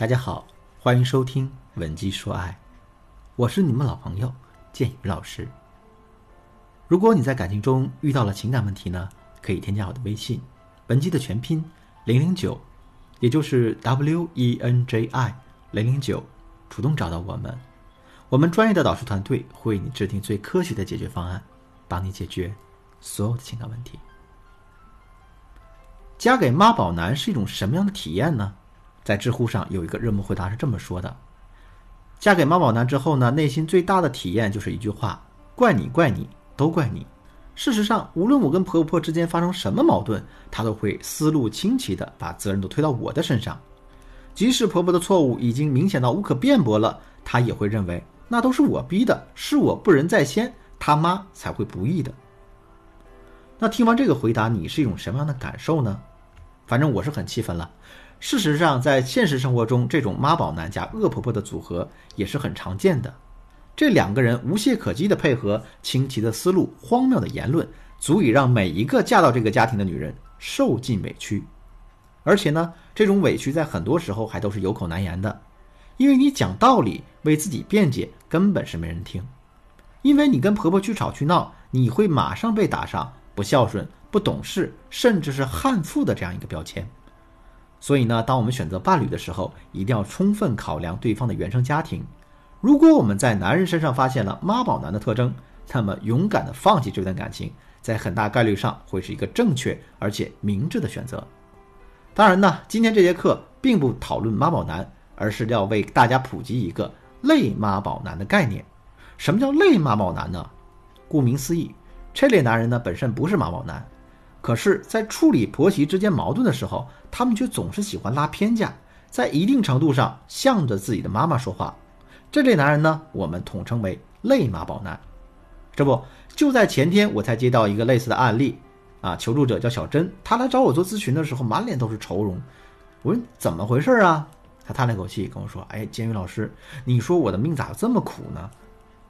大家好，欢迎收听《文姬说爱》，我是你们老朋友建宇老师。如果你在感情中遇到了情感问题呢，可以添加我的微信“文姬”的全拼零零九，也就是 W E N J I 零零九，主动找到我们，我们专业的导师团队会为你制定最科学的解决方案，帮你解决所有的情感问题。嫁给妈宝男是一种什么样的体验呢？在知乎上有一个热门回答是这么说的：嫁给妈宝男之后呢，内心最大的体验就是一句话：怪你，怪你，都怪你。事实上，无论我跟婆婆之间发生什么矛盾，她都会思路清奇的把责任都推到我的身上。即使婆婆的错误已经明显到无可辩驳了，她也会认为那都是我逼的，是我不仁在先，他妈才会不义的。那听完这个回答，你是一种什么样的感受呢？反正我是很气愤了。事实上，在现实生活中，这种妈宝男加恶婆婆的组合也是很常见的。这两个人无懈可击的配合，清奇的思路，荒谬的言论，足以让每一个嫁到这个家庭的女人受尽委屈。而且呢，这种委屈在很多时候还都是有口难言的，因为你讲道理，为自己辩解，根本是没人听。因为你跟婆婆去吵去闹，你会马上被打上不孝顺、不懂事，甚至是悍妇的这样一个标签。所以呢，当我们选择伴侣的时候，一定要充分考量对方的原生家庭。如果我们在男人身上发现了妈宝男的特征，那么勇敢的放弃这段感情，在很大概率上会是一个正确而且明智的选择。当然呢，今天这节课并不讨论妈宝男，而是要为大家普及一个类妈宝男的概念。什么叫类妈宝男呢？顾名思义，这类男人呢本身不是妈宝男。可是，在处理婆媳之间矛盾的时候，他们却总是喜欢拉偏架，在一定程度上向着自己的妈妈说话。这类男人呢，我们统称为类妈宝男。这不，就在前天，我才接到一个类似的案例，啊，求助者叫小珍，她来找我做咨询的时候，满脸都是愁容。我说怎么回事啊？她叹了口气跟我说：“哎，监狱老师，你说我的命咋这么苦呢？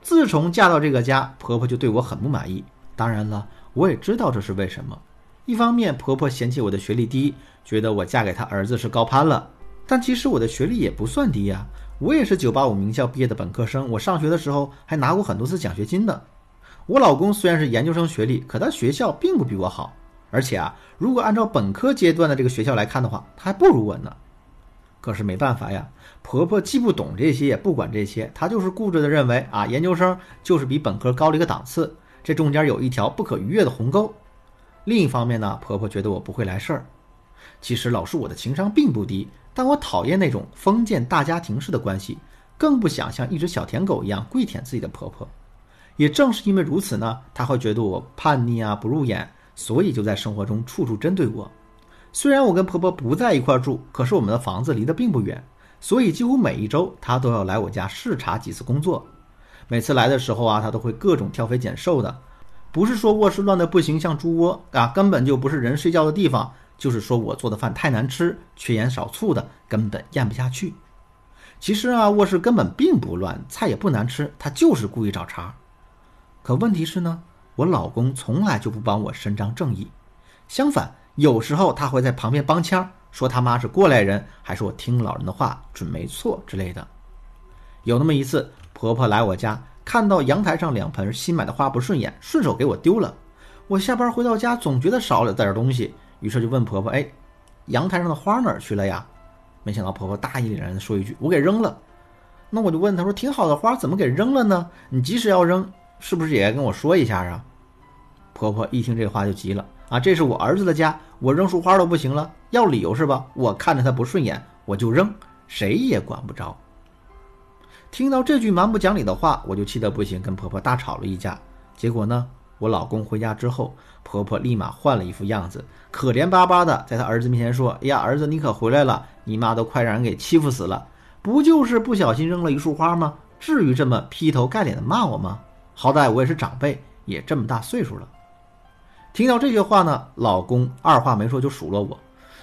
自从嫁到这个家，婆婆就对我很不满意。当然了，我也知道这是为什么。”一方面，婆婆嫌弃我的学历低，觉得我嫁给她儿子是高攀了。但其实我的学历也不算低呀，我也是985名校毕业的本科生。我上学的时候还拿过很多次奖学金呢。我老公虽然是研究生学历，可他学校并不比我好。而且啊，如果按照本科阶段的这个学校来看的话，他还不如我呢。可是没办法呀，婆婆既不懂这些，也不管这些，她就是固执的认为啊，研究生就是比本科高了一个档次，这中间有一条不可逾越的鸿沟。另一方面呢，婆婆觉得我不会来事儿。其实老师我的情商并不低，但我讨厌那种封建大家庭式的关系，更不想像一只小舔狗一样跪舔自己的婆婆。也正是因为如此呢，她会觉得我叛逆啊不入眼，所以就在生活中处处针对我。虽然我跟婆婆不在一块住，可是我们的房子离得并不远，所以几乎每一周她都要来我家视察几次工作。每次来的时候啊，她都会各种挑肥拣瘦的。不是说卧室乱的不行，像猪窝啊，根本就不是人睡觉的地方。就是说我做的饭太难吃，缺盐少醋的，根本咽不下去。其实啊，卧室根本并不乱，菜也不难吃，他就是故意找茬。可问题是呢，我老公从来就不帮我伸张正义，相反，有时候他会在旁边帮腔，说他妈是过来人，还说我听老人的话准没错之类的。有那么一次，婆婆来我家。看到阳台上两盆新买的花不顺眼，顺手给我丢了。我下班回到家，总觉得少了点东西，于是就问婆婆：“哎，阳台上的花哪儿去了呀？”没想到婆婆大义凛然地说一句：“我给扔了。”那我就问她说：“挺好的花怎么给扔了呢？你即使要扔，是不是也该跟我说一下啊？”婆婆一听这话就急了：“啊，这是我儿子的家，我扔束花都不行了，要理由是吧？我看着他不顺眼，我就扔，谁也管不着。”听到这句蛮不讲理的话，我就气得不行，跟婆婆大吵了一架。结果呢，我老公回家之后，婆婆立马换了一副样子，可怜巴巴的在她儿子面前说：“哎呀，儿子你可回来了，你妈都快让人给欺负死了，不就是不小心扔了一束花吗？至于这么劈头盖脸的骂我吗？好歹我也是长辈，也这么大岁数了。”听到这句话呢，老公二话没说就数落我。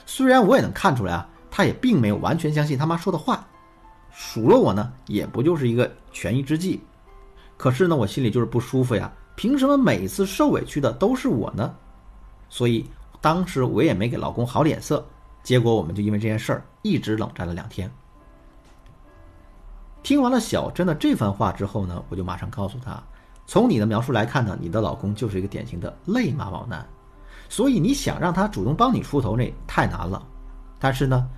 虽然我也能看出来啊，他也并没有完全相信他妈说的话。数落我呢，也不就是一个权宜之计，可是呢，我心里就是不舒服呀。凭什么每次受委屈的都是我呢？所以当时我也没给老公好脸色，结果我们就因为这件事儿一直冷战了两天。听完了小珍的这番话之后呢，我就马上告诉她，从你的描述来看呢，你的老公就是一个典型的累妈宝男，所以你想让他主动帮你出头那太难了。但是呢，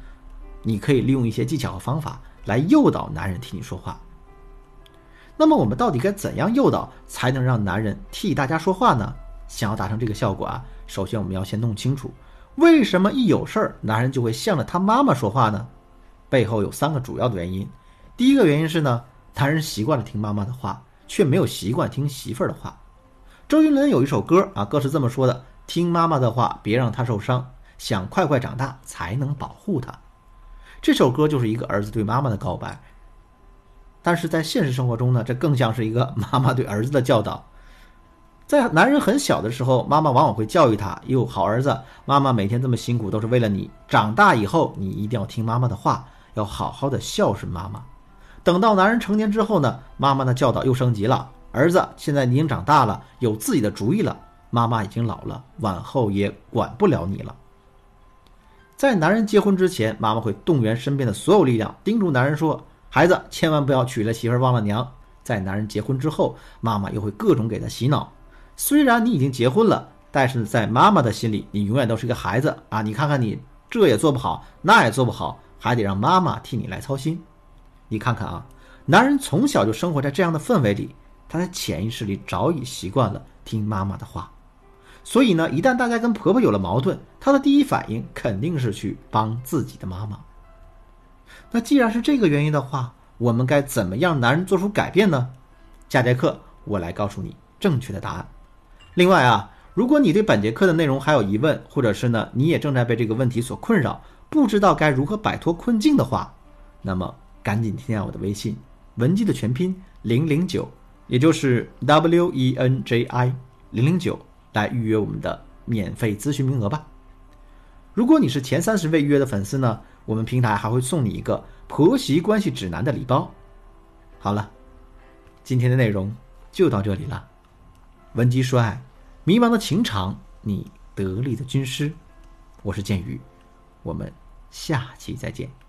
你可以利用一些技巧和方法来诱导男人替你说话。那么我们到底该怎样诱导才能让男人替大家说话呢？想要达成这个效果啊，首先我们要先弄清楚，为什么一有事儿男人就会向着他妈妈说话呢？背后有三个主要的原因。第一个原因是呢，男人习惯了听妈妈的话，却没有习惯听媳妇儿的话。周杰伦有一首歌啊，歌词这么说的：“听妈妈的话，别让她受伤，想快快长大才能保护她。”这首歌就是一个儿子对妈妈的告白。但是在现实生活中呢，这更像是一个 妈妈对儿子的教导。在男人很小的时候，妈妈往往会教育他：“哟，好儿子，妈妈每天这么辛苦都是为了你。长大以后，你一定要听妈妈的话，要好好的孝顺妈妈。”等到男人成年之后呢，妈妈的教导又升级了。儿子，现在你已经长大了，有自己的主意了。妈妈已经老了，往后也管不了你了。在男人结婚之前，妈妈会动员身边的所有力量，叮嘱男人说：“孩子，千万不要娶了媳妇忘了娘。”在男人结婚之后，妈妈又会各种给他洗脑。虽然你已经结婚了，但是在妈妈的心里，你永远都是一个孩子啊！你看看你这也做不好，那也做不好，还得让妈妈替你来操心。你看看啊，男人从小就生活在这样的氛围里，他在潜意识里早已习惯了听妈妈的话，所以呢，一旦大家跟婆婆有了矛盾，她的第一反应肯定是去帮自己的妈妈。那既然是这个原因的话，我们该怎么样男人做出改变呢？下节课我来告诉你正确的答案。另外啊，如果你对本节课的内容还有疑问，或者是呢你也正在被这个问题所困扰，不知道该如何摆脱困境的话，那么。赶紧添加我的微信，文姬的全拼零零九，也就是 W E N J I 零零九，来预约我们的免费咨询名额吧。如果你是前三十位预约的粉丝呢，我们平台还会送你一个婆媳关系指南的礼包。好了，今天的内容就到这里了。文姬说爱，迷茫的情场，你得力的军师，我是剑宇，我们下期再见。